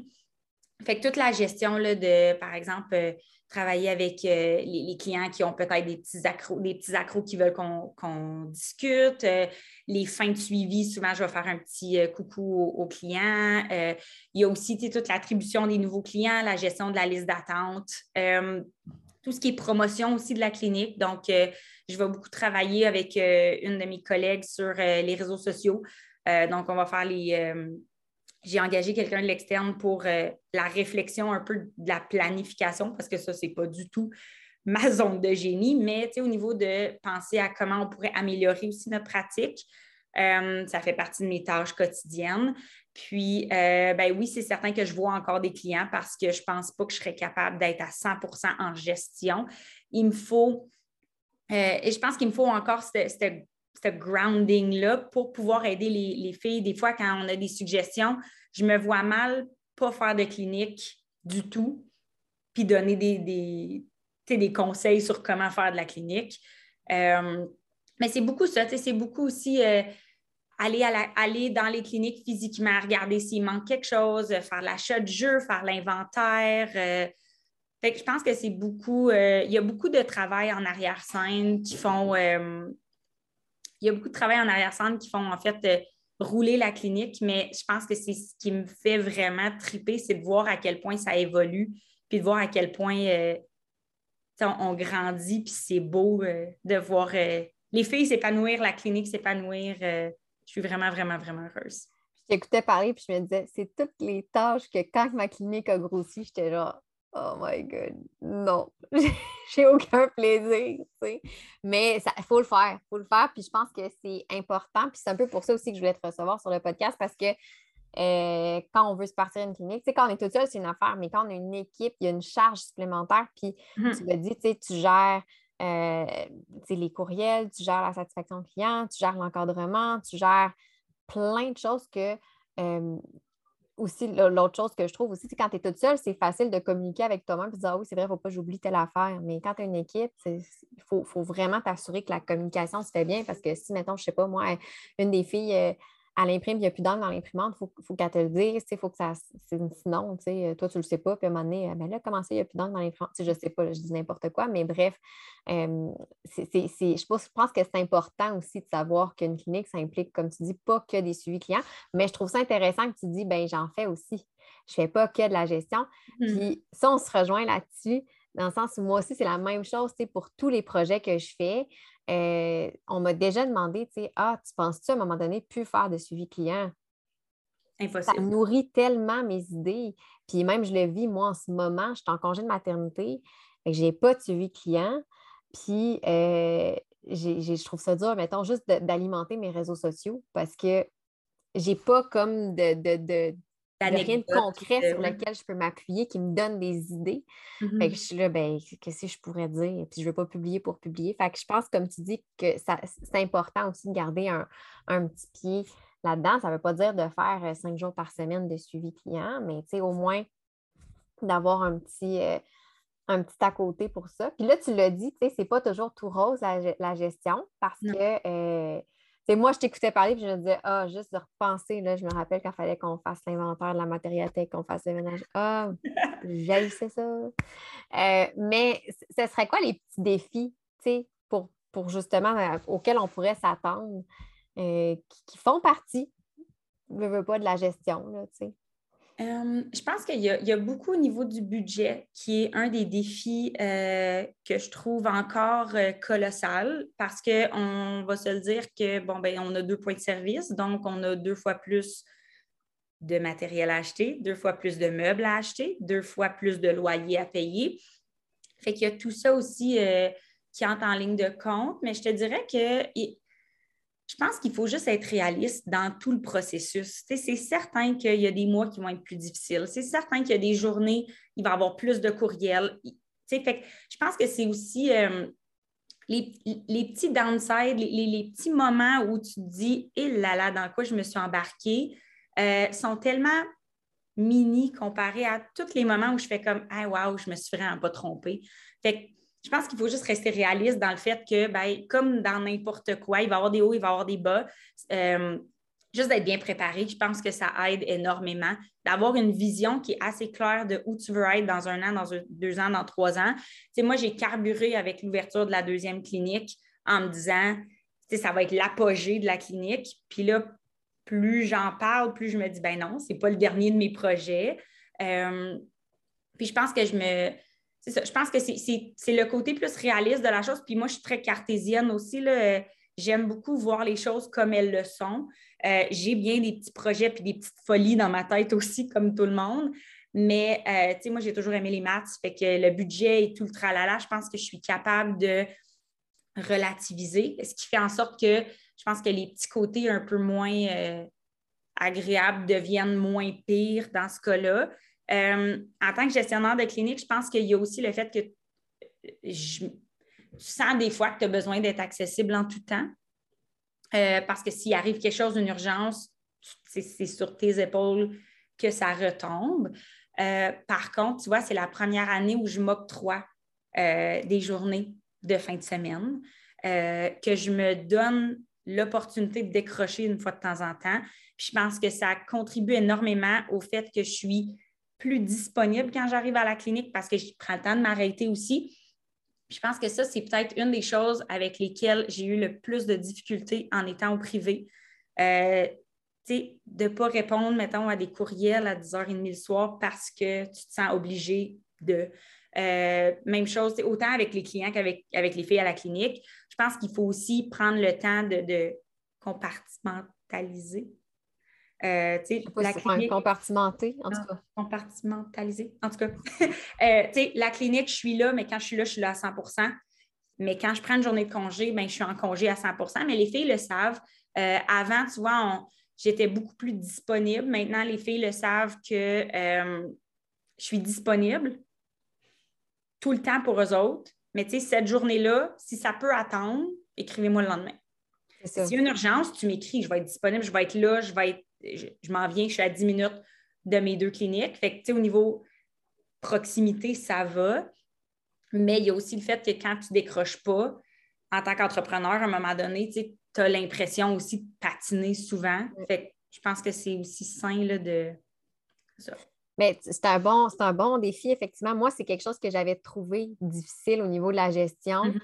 Fait que toute la gestion là, de, par exemple, euh, travailler avec euh, les, clients qui ont peut-être des petits accros, des petits accros qui veulent qu'on discute, les fins de suivi, souvent je vais faire un petit coucou aux, clients. il y a aussi toute l'attribution des nouveaux clients, la gestion de la liste d'attente tout ce qui est promotion aussi de la clinique. Donc, je vais beaucoup travailler avec euh, une de mes collègues sur euh, les réseaux sociaux. donc, on va faire les. j'ai engagé quelqu'un de l'externe pour la réflexion un peu de la planification parce que ça, ce n'est pas du tout ma <laughs> zone de génie, mais au niveau de penser à comment on pourrait améliorer aussi notre pratique. ça fait partie de mes tâches quotidiennes. Puis, euh, ben oui, c'est certain que je vois encore des clients parce que je ne pense pas que je serais capable d'être à 100% en gestion. Il me faut, euh, et je pense qu'il me faut encore ce grounding-là pour pouvoir aider les, filles. Des fois, quand on a des suggestions, je me vois mal pas faire de clinique du tout, puis donner des, des, conseils sur comment faire de la clinique. Euh, mais c'est beaucoup ça, c'est beaucoup aussi aller, aller dans les cliniques physiquement, regarder s'il manque quelque chose, faire l'achat de jeu, faire l'inventaire. Euh. je pense que c'est beaucoup, euh, il y a beaucoup de travail en arrière-scène qui font, euh, il y a beaucoup de travail en arrière-scène qui font en fait rouler la clinique, mais je pense que c'est ce qui me fait vraiment triper, c'est de voir à quel point ça évolue, puis de voir à quel point on, grandit, puis c'est beau de voir les filles s'épanouir, la clinique s'épanouir je suis vraiment, vraiment, vraiment heureuse. Je t'écoutais parler, puis je me disais, c'est toutes les tâches que quand ma clinique a grossi, j'étais genre, oh my God, non, <laughs> j'ai aucun plaisir. Mais il faut le faire, il faut le faire, puis je pense que c'est important, puis c'est un peu pour ça aussi que je voulais te recevoir sur le podcast, parce que euh, quand on veut se partir une clinique, tu sais, quand on est tout seul, c'est une affaire, mais quand on a une équipe, il y a une charge supplémentaire, puis mm-hmm. tu me dis, tu sais, tu gères euh, les courriels, tu gères la satisfaction client, tu gères l'encadrement, tu gères plein de choses que euh, aussi, l'autre chose que je trouve aussi, c'est quand tu es toute seule, c'est facile de communiquer avec toi-même et de dire Ah oui, c'est vrai, il ne faut pas j'oublie telle affaire. Mais quand tu as une équipe, il faut, vraiment t'assurer que la communication se fait bien parce que si, mettons, je ne sais pas, moi, une des filles, euh, elle imprime, il n'y a plus d'encre dans l'imprimante, il faut, qu'elle te le dise, il faut que ça. Sinon, toi, tu ne le sais pas, puis à un moment donné, ben là, comment ça, il n'y a plus d'encre dans l'imprimante? Je ne sais pas, je dis n'importe quoi, mais bref, je, pense, que c'est important aussi de savoir qu'une clinique, ça implique, comme tu dis, pas que des suivis clients, mais je trouve ça intéressant que tu dis, ben j'en fais aussi. Je ne fais pas que de la gestion. Mmh. Puis ça, on se rejoint là-dessus, dans le sens où moi aussi, c'est la même chose pour tous les projets que je fais. Euh, on m'a déjà demandé, tu sais, ah, tu penses-tu à un moment donné plus faire de suivi client? Impossible. Ça nourrit tellement mes idées. Puis même, je le vis, moi, en ce moment, je suis en congé de maternité, je n'ai pas de suivi client. Puis euh, je trouve ça dur, mettons, juste d'alimenter mes réseaux sociaux parce que j'ai pas comme de, de, rien de concret sur lequel je peux m'appuyer qui me donne des idées. Fait que je suis là, ben, qu'est-ce que je pourrais dire? Puis je ne veux pas publier pour publier. Fait que je pense, comme tu dis, que c'est important aussi de garder un, petit pied là-dedans. Ça ne veut pas dire de faire euh, cinq jours par semaine de suivi client, mais au moins d'avoir un petit. Euh, un petit à côté pour ça. Puis là, tu l'as dit, tu sais, c'est pas toujours tout rose la, gestion parce que euh, moi, je t'écoutais parler, puis je me disais, ah, juste de repenser, là, je me rappelle qu'il fallait qu'on fasse l'inventaire de la matérialité, qu'on fasse le ménage. Ah, <laughs> j'haïssais ça. Euh, mais ce serait quoi les petits défis, tu sais, pour, pour justement, euh, auxquels on pourrait s'attendre, euh, qui, font partie, ne veux pas, de la gestion, là, tu sais? Euh, je pense qu'il y, a beaucoup au niveau du budget qui est un des défis euh, que je trouve encore euh, colossal parce qu'on va se dire que, bon, ben, on a deux points de service, donc on a deux fois plus de matériel à acheter, deux fois plus de meubles à acheter, deux fois plus de loyer à payer. Fait qu'il y a tout ça aussi qui entre en ligne de compte, mais je te dirais que je pense qu'il faut juste être réaliste dans tout le processus. c'est certain qu'il y a des mois qui vont être plus difficiles. C'est certain qu'il y a des journées, il va y avoir plus de courriels. Fait je pense que c'est aussi euh, les, petits downsides, les, petits moments où tu te dis, et eh là là, dans quoi je me suis embarquée, euh, sont tellement mini comparés à tous les moments où je fais comme, ah, wow, je me suis vraiment pas trompée. Fait je pense qu'il faut juste rester réaliste dans le fait que, ben, comme dans n'importe quoi, il va y avoir des hauts, il va y avoir des bas. Euh, juste d'être bien préparé, je pense que ça aide énormément. D'avoir une vision qui est assez claire de où tu veux être dans un an, dans deux ans, dans trois ans. moi, j'ai carburé avec l'ouverture de la deuxième clinique en me disant, ça va être l'apogée de la clinique. Puis là, plus j'en parle, plus je me dis, ben non, c'est pas le dernier de mes projets. Euh, puis je pense que je me, c'est ça. Je pense que c'est le côté plus réaliste de la chose. Puis moi, je suis très cartésienne aussi. J'aime beaucoup voir les choses comme elles le sont. Euh, j'ai bien des petits projets puis des petites folies dans ma tête aussi, comme tout le monde. Mais, euh, tu sais, moi, j'ai toujours aimé les maths. Fait que le budget et tout le tralala, je pense que je suis capable de relativiser, ce qui fait en sorte que je pense que les petits côtés un peu moins euh, agréables deviennent moins pires dans ce cas-là. Euh, en tant que gestionnaire de clinique, je pense qu'il y a aussi le fait que tu sens des fois que tu as besoin d'être accessible en tout temps. Euh, parce que s'il arrive quelque chose, d'une urgence, c'est sur tes épaules que ça retombe. Euh, par contre, tu vois, c'est la première année où je m'octroie des journées de fin de semaine, que je me donne l'opportunité de décrocher une fois de temps en temps. je pense que ça contribue énormément au fait que je suis plus disponible quand j'arrive à la clinique parce que je prends le temps de m'arrêter aussi. Je pense que ça, c'est peut-être une des choses avec lesquelles j'ai eu le plus de difficultés en étant au privé. Euh, de ne pas répondre, mettons, à des courriels à 10h30 le soir parce que tu te sens obligé de. Euh, même chose, autant avec les clients qu'avec avec les filles à la clinique. Je pense qu'il faut aussi prendre le temps de, de compartimentaliser euh, la clinique, compartimenté, en tout cas. Compartimentalisé, en tout cas. <laughs> euh, la clinique, je suis là, mais quand je suis là, je suis là à 100 Mais quand je prends une journée de congé, ben, je suis en congé à 100 Mais les filles le savent. Euh, avant, tu vois, j'étais beaucoup plus disponible. Maintenant, les filles le savent que je suis disponible tout le temps pour eux autres. Mais tu sais, cette journée-là, si ça peut attendre, écrivez-moi le lendemain. S'il y a une urgence, tu m'écris, je vais être disponible, je vais être là, je vais être, je, m'en viens, je suis à 10 minutes de mes deux cliniques. Fait que, tu sais, au niveau proximité, ça va. Mais il y a aussi le fait que quand tu ne décroches pas, en tant qu'entrepreneur, à un moment donné, tu as l'impression aussi de patiner souvent. Fait que je pense que c'est aussi sain là, de ça. Mais c'est un, bon, un bon défi, effectivement. Moi, c'est quelque chose que j'avais trouvé difficile au niveau de la gestion. Mm-hmm.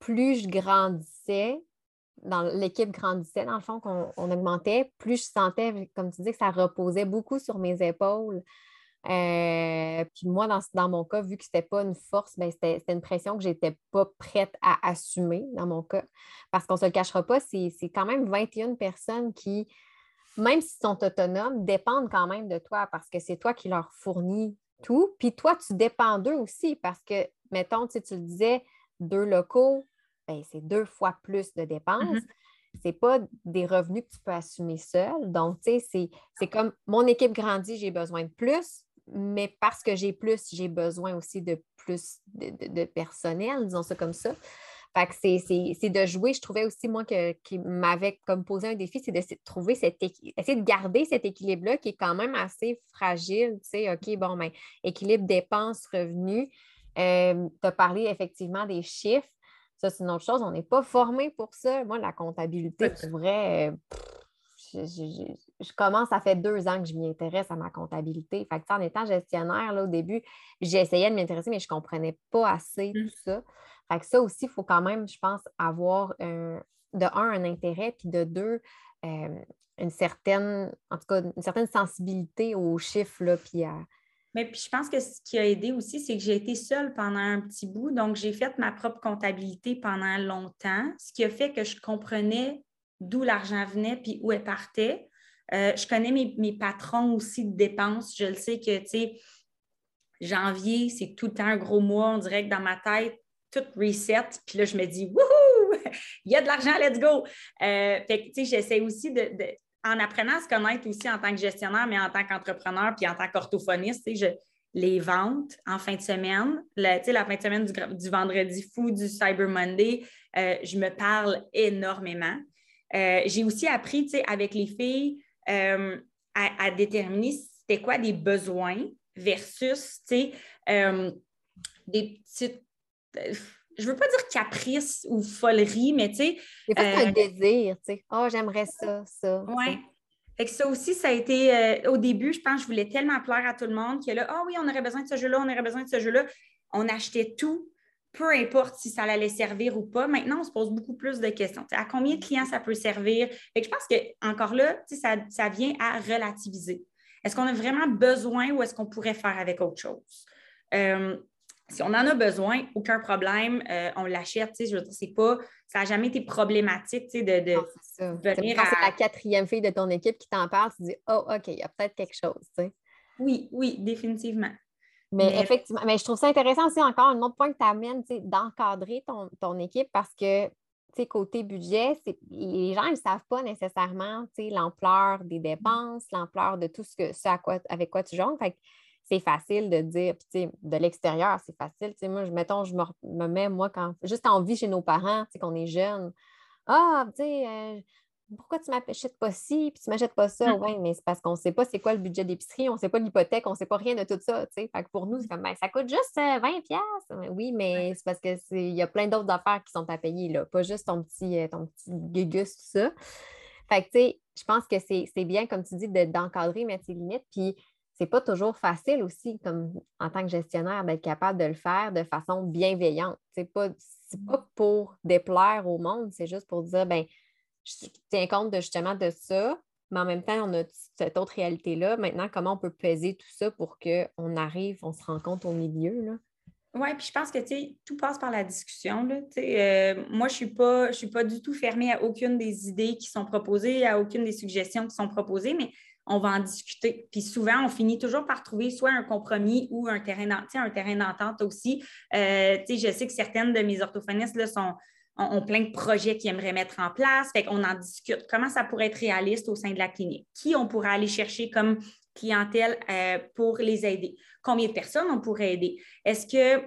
Plus je grandissais, dans l'équipe grandissait, dans le fond, qu'on augmentait, plus je sentais, comme tu dis, que ça reposait beaucoup sur mes épaules. Euh, puis moi, dans, mon cas, vu que ce n'était pas une force, ben, c'était une pression que je n'étais pas prête à assumer dans mon cas. Parce qu'on ne se le cachera pas, c'est quand même 21 personnes qui, même s'ils sont autonomes, dépendent quand même de toi parce que c'est toi qui leur fournis tout. Puis toi, tu dépends d'eux aussi parce que, mettons, tu le disais, deux locaux, ben, c'est deux fois plus de dépenses. Mm-hmm. Ce n'est pas des revenus que tu peux assumer seul. Donc, tu sais, c'est comme mon équipe grandit, j'ai besoin de plus, mais parce que j'ai plus, j'ai besoin aussi de plus de, personnel, disons ça comme ça. Fait que c'est de jouer. Je trouvais aussi, moi, que, qui m'avait comme posé un défi, c'est de trouver cet essayer de garder cet équilibre-là qui est quand même assez fragile. Tu sais, OK, bon, ben, équilibre dépenses-revenus. Euh, tu as parlé effectivement des chiffres. Ça, c'est une autre chose. On n'est pas formé pour ça. Moi, la comptabilité, c'est vrai, je, commence, ça fait deux ans que je m'y intéresse à ma comptabilité. Fait que, en étant gestionnaire, là, au début, j'essayais de m'intéresser, mais je ne comprenais pas assez tout mmh. ça. Fait que ça aussi, il faut quand même, je pense, avoir de un, un intérêt, puis de deux, une certaine, en tout cas, une certaine sensibilité aux chiffres, là, puis à, mais puis je pense que ce qui a aidé aussi, c'est que j'ai été seule pendant un petit bout. Donc, j'ai fait ma propre comptabilité pendant longtemps, ce qui a fait que je comprenais d'où l'argent venait puis où elle partait. Euh, je connais mes, patrons aussi de dépenses. Je le sais que, tu sais, janvier, c'est tout le temps un gros mois. On dirait que dans ma tête, tout reset. Puis là, je me dis, wouhou, <laughs> il y a de l'argent, let's go. Euh, fait que, tu sais, j'essaie aussi de, en apprenant à se connaître aussi en tant que gestionnaire, mais en tant qu'entrepreneur, puis en tant qu'orthophoniste, les ventes en fin de semaine, la, fin de semaine du, vendredi fou, du Cyber Monday, euh, je me parle énormément. Euh, j'ai aussi appris avec les filles euh, à, déterminer c'était quoi des besoins versus des petites. Je veux pas dire caprice ou folerie, mais tu sais. C'est un désir, tu sais. Oh, j'aimerais ça, ça. Oui. Fait que ça aussi, ça a été, au début, je pense, je voulais tellement plaire à tout le monde que là, ah oui, on aurait besoin de ce jeu-là, on aurait besoin de ce jeu-là. On achetait tout peu importe si ça allait servir ou pas. Maintenant, on se pose beaucoup plus de questions. à combien de clients ça peut servir? Et je pense que encore là, ça, ça vient à relativiser. Est-ce qu'on a vraiment besoin ou est-ce qu'on pourrait faire avec autre chose? Euh, si on en a besoin, aucun problème, euh, on l'achète. Je veux dire, pas, ça n'a jamais été problématique de, de venir c'est la quatrième fille de ton équipe qui t'en parle, tu dis Oh, OK, il y a peut-être quelque chose. Oui, oui, définitivement. Mais, effectivement, mais je trouve ça intéressant aussi encore, un autre point que tu amènes, d'encadrer ton, équipe parce que côté budget, les gens ne savent pas nécessairement l'ampleur des dépenses, l'ampleur de tout ce que ce quoi, avec quoi tu joues. C'est facile de dire, puis de l'extérieur, c'est facile. moi, je, mettons, je me, mets, moi, quand juste en vie chez nos parents, qu'on est jeunes. Ah, tu sais, euh, pourquoi tu m'achètes pas ci, puis tu m'achètes pas ça? Mmh. Oui, mais c'est parce qu'on ne sait pas c'est quoi le budget d'épicerie, on ne sait pas l'hypothèque, on ne sait pas rien de tout ça. Fait que pour nous, c'est comme ben, ça coûte juste 20$. Euh, oui, mais c'est parce qu'il y a plein d'autres affaires qui sont à payer, là, pas juste ton petit, euh, ton petit gugus, tout ça. Fait que, tu sais, je pense que c'est bien, comme tu dis, d'encadrer, mettre ses limites. Puis c'est pas toujours facile aussi, comme en tant que gestionnaire, d'être capable de le faire de façon bienveillante. C'est pas, pas pour déplaire au monde, c'est juste pour dire, ben je tiens compte justement de ça, mais en même temps, on a cette autre réalité-là. Maintenant, comment on peut peser tout ça pour qu'on arrive, on se rend compte au milieu? Oui, puis je pense que tout passe par la discussion. Là, euh, moi, je ne suis, pas, suis pas du tout fermée à aucune des idées qui sont proposées, à aucune des suggestions qui sont proposées, mais on va en discuter. Puis souvent, on finit toujours par trouver soit un compromis ou un terrain d'entente aussi. Euh, je sais que certaines de mes orthophonistes là, sont, ont, plein de projets qu'ils aimeraient mettre en place. Fait qu'on en discute. Comment ça pourrait être réaliste au sein de la clinique? Qui on pourrait aller chercher comme clientèle euh, pour les aider? Combien de personnes on pourrait aider? Est-ce que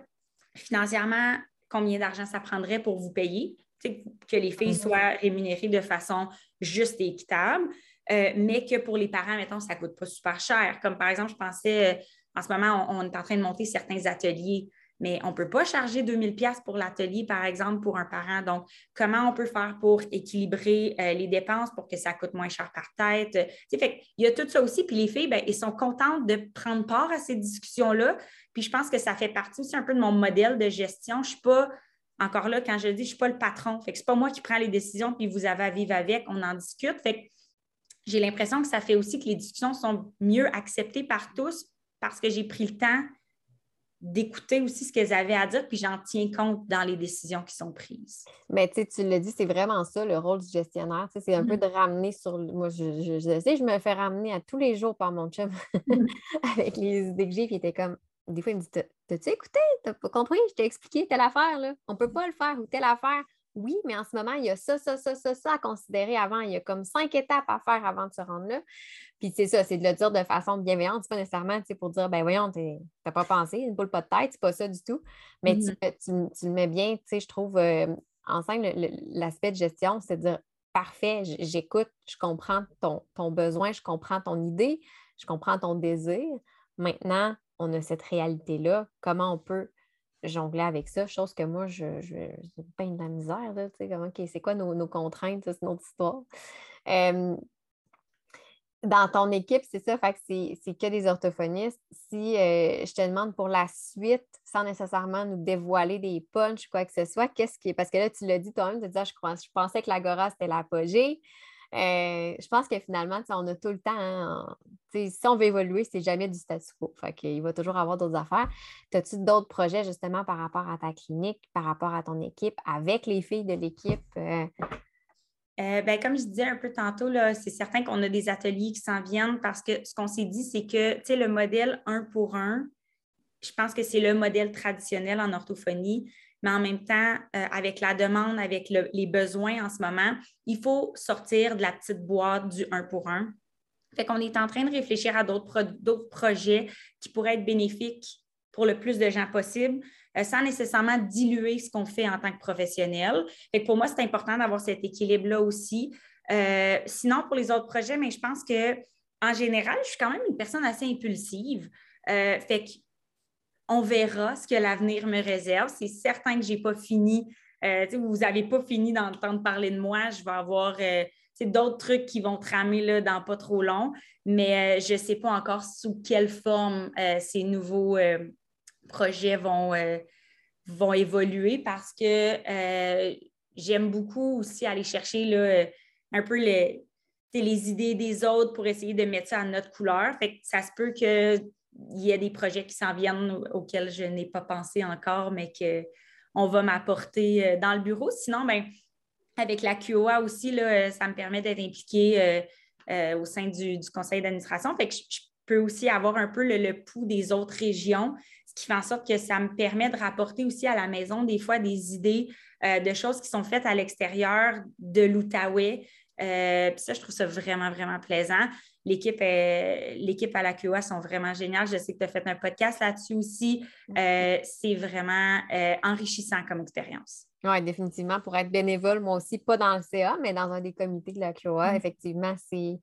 financièrement, combien d'argent ça prendrait pour vous payer, que les filles mm-hmm. soient rémunérées de façon juste et équitable, euh, mais que pour les parents, mettons, ça ne coûte pas super cher. Comme par exemple, je pensais, euh, en ce moment, on, est en train de monter certains ateliers mais on ne peut pas charger 2000 pièces pour l'atelier, par exemple, pour un parent. Donc, comment on peut faire pour équilibrer euh, les dépenses pour que ça coûte moins cher par tête? fait, il y a tout ça aussi. Puis les filles, ben, elles sont contentes de prendre part à ces discussions-là. Puis je pense que ça fait partie aussi un peu de mon modèle de gestion. Je ne suis pas, encore là, quand je dis, je ne suis pas le patron. Ce n'est pas moi qui prends les décisions, puis vous avez à vivre avec, on en discute. Fait j'ai l'impression que ça fait aussi que les discussions sont mieux acceptées par tous parce que j'ai pris le temps d'écouter aussi ce qu'elles avaient à dire, puis j'en tiens compte dans les décisions qui sont prises. Mais tu tu l'as dit, c'est vraiment ça le rôle du gestionnaire. C'est un peu mm-hmm. de ramener sur. Moi, je, je, sais, je me fais ramener à tous les jours par mon chum mm-hmm. <laughs> avec les idées que j'ai, puis il était comme. Des fois, il me dit T'as-tu écouté? T'as pas compris? Je t'ai expliqué telle affaire, là. On peut pas le faire ou telle affaire. Oui, mais en ce moment, il y a ça, ça, ça, ça, ça à considérer avant. Il y a comme cinq étapes à faire avant de se rendre là. Puis c'est ça, c'est de le dire de façon bienveillante. C'est pas nécessairement pour dire, ben voyons, t'as pas pensé, une boule pas de tête, c'est pas ça du tout. Mais tu, mm-hmm. le mets bien, tu sais, je trouve, euh, en scène, l'aspect de gestion, c'est de dire, parfait, j'écoute, je comprends ton, ton besoin, je comprends ton idée, je comprends ton désir. Maintenant, on a cette réalité-là. Comment on peut jongler avec ça, chose que moi, je, je, pas de la misère, tu sais, comment, c'est quoi nos, contraintes, c'est notre histoire. dans ton équipe, c'est ça, fait c'est, que des orthophonistes. Si euh, je te demande pour la suite, sans nécessairement nous dévoiler des punchs, quoi que ce soit, qu'est-ce qui est. Parce que là, tu l'as dit toi-même, tu disais, je, je pensais que l'agora, c'était l'apogée. Euh, je pense que finalement, on a tout le temps. Hein, si on veut évoluer, c'est jamais du statu quo. Fait il va toujours avoir d'autres affaires. As-tu d'autres projets justement par rapport à ta clinique, par rapport à ton équipe, avec les filles de l'équipe? Euh? Euh, ben, comme je disais un peu tantôt, c'est certain qu'on a des ateliers qui s'en viennent parce que ce qu'on s'est dit, c'est que le modèle un pour un, je pense que c'est le modèle traditionnel en orthophonie mais en même temps, euh, avec la demande, avec les besoins en ce moment, il faut sortir de la petite boîte du un pour un. Fait qu'on est en train de réfléchir à d'autres projets qui pourraient être bénéfiques pour le plus de gens possible, euh, sans nécessairement diluer ce qu'on fait en tant que professionnel. Fait pour moi, c'est important d'avoir cet équilibre-là aussi. Euh, sinon, pour les autres projets, mais je pense que en général, je suis quand même une personne assez impulsive. fait que on verra ce que l'avenir me réserve. C'est certain que je n'ai pas fini. Euh, vous n'avez pas fini d'entendre parler de moi. Je vais avoir euh, d'autres trucs qui vont tramer là, dans pas trop long, mais euh, je ne sais pas encore sous quelle forme ces nouveaux projets vont, évoluer parce que j'aime beaucoup aussi aller chercher un peu les, idées des autres pour essayer de mettre ça à notre couleur. Fait ça se peut que il y a des projets qui s'en viennent auxquels je n'ai pas pensé encore, mais qu'on va m'apporter euh, dans le bureau. Sinon, ben, avec la QOA aussi, là, ça me permet d'être impliquée euh, euh, au sein du, conseil d'administration. Fait que je, peux aussi avoir un peu le, pouls des autres régions, ce qui fait en sorte que ça me permet de rapporter aussi à la maison des fois des idées de choses qui sont faites à l'extérieur de l'Outaouais. Puis ça, je trouve ça vraiment, vraiment plaisant. L'équipe, l'équipe à la QA sont vraiment géniales. Je sais que tu as fait un podcast là-dessus aussi. Euh, c'est vraiment euh, enrichissant comme expérience. Oui, définitivement. Pour être bénévole, moi aussi, pas dans le CA, mais dans un des comités de la QA, mm. effectivement, c'est,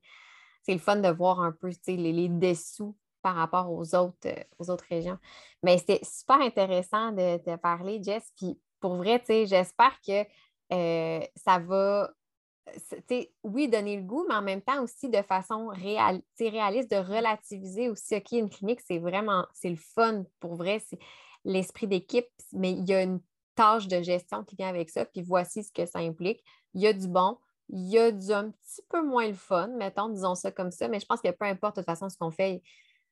le fun de voir un peu les, les dessous par rapport aux autres, euh, aux autres régions. Mais c'était super intéressant de te parler, Jess. Puis pour vrai, j'espère que ça va oui, donner le goût, mais en même temps aussi de façon réaliste, de relativiser aussi, OK, une clinique, c'est vraiment, c'est le fun pour vrai, c'est l'esprit d'équipe, mais il y a une tâche de gestion qui vient avec ça, puis voici ce que ça implique. Il y a du bon, il y a du un petit peu moins le fun, mettons, disons ça comme ça, mais je pense que peu importe de toute façon ce qu'on fait,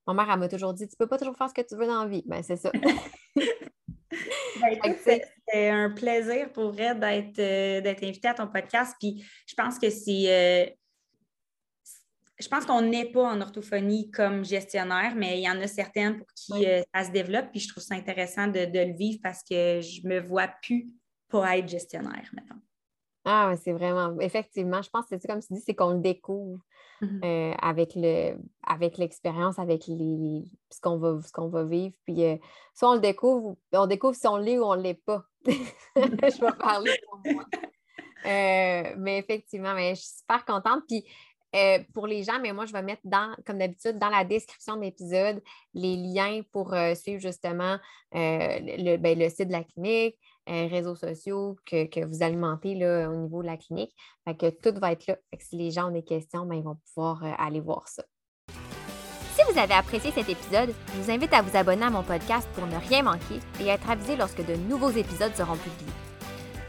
ma mère, m'a toujours dit, tu peux pas toujours faire ce que tu veux dans la vie. Ben, c'est ça. <laughs> Ben, c'est un plaisir pour vrai d'être euh, invité à ton podcast. Puis je pense que c'est. Euh, je pense qu'on n'est pas en orthophonie comme gestionnaire, mais il y en a certaines pour qui euh, ça se développe. Puis je trouve ça intéressant de, le vivre parce que je me vois plus pas être gestionnaire maintenant. Ah, c'est vraiment, effectivement, je pense que c'est comme tu dis, c'est qu'on le découvre mmh euh, avec le avec l'expérience, avec les, ce qu'on va, qu'on va vivre. Puis euh, soit on le découvre, on découvre si on l'est ou on ne l'est pas. <laughs> je vais parler pour moi. Euh, mais effectivement, mais je suis super contente. Puis euh, pour les gens, mais moi, je vais mettre dans, comme d'habitude, dans la description de l'épisode, les liens pour euh, suivre justement le, ben, le, site de la clinique, réseaux sociaux que, vous alimentez là, au niveau de la clinique. Fait que tout va être là. si les gens ont des questions, ben, ils vont pouvoir aller voir ça. Si vous avez apprécié cet épisode, je vous invite à vous abonner à mon podcast pour ne rien manquer et être avisé lorsque de nouveaux épisodes seront publiés.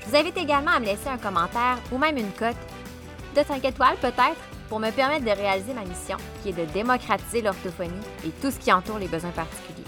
Je vous invite également à me laisser un commentaire ou même une cote de 5 étoiles peut-être pour me permettre de réaliser ma mission qui est de démocratiser l'orthophonie et tout ce qui entoure les besoins particuliers.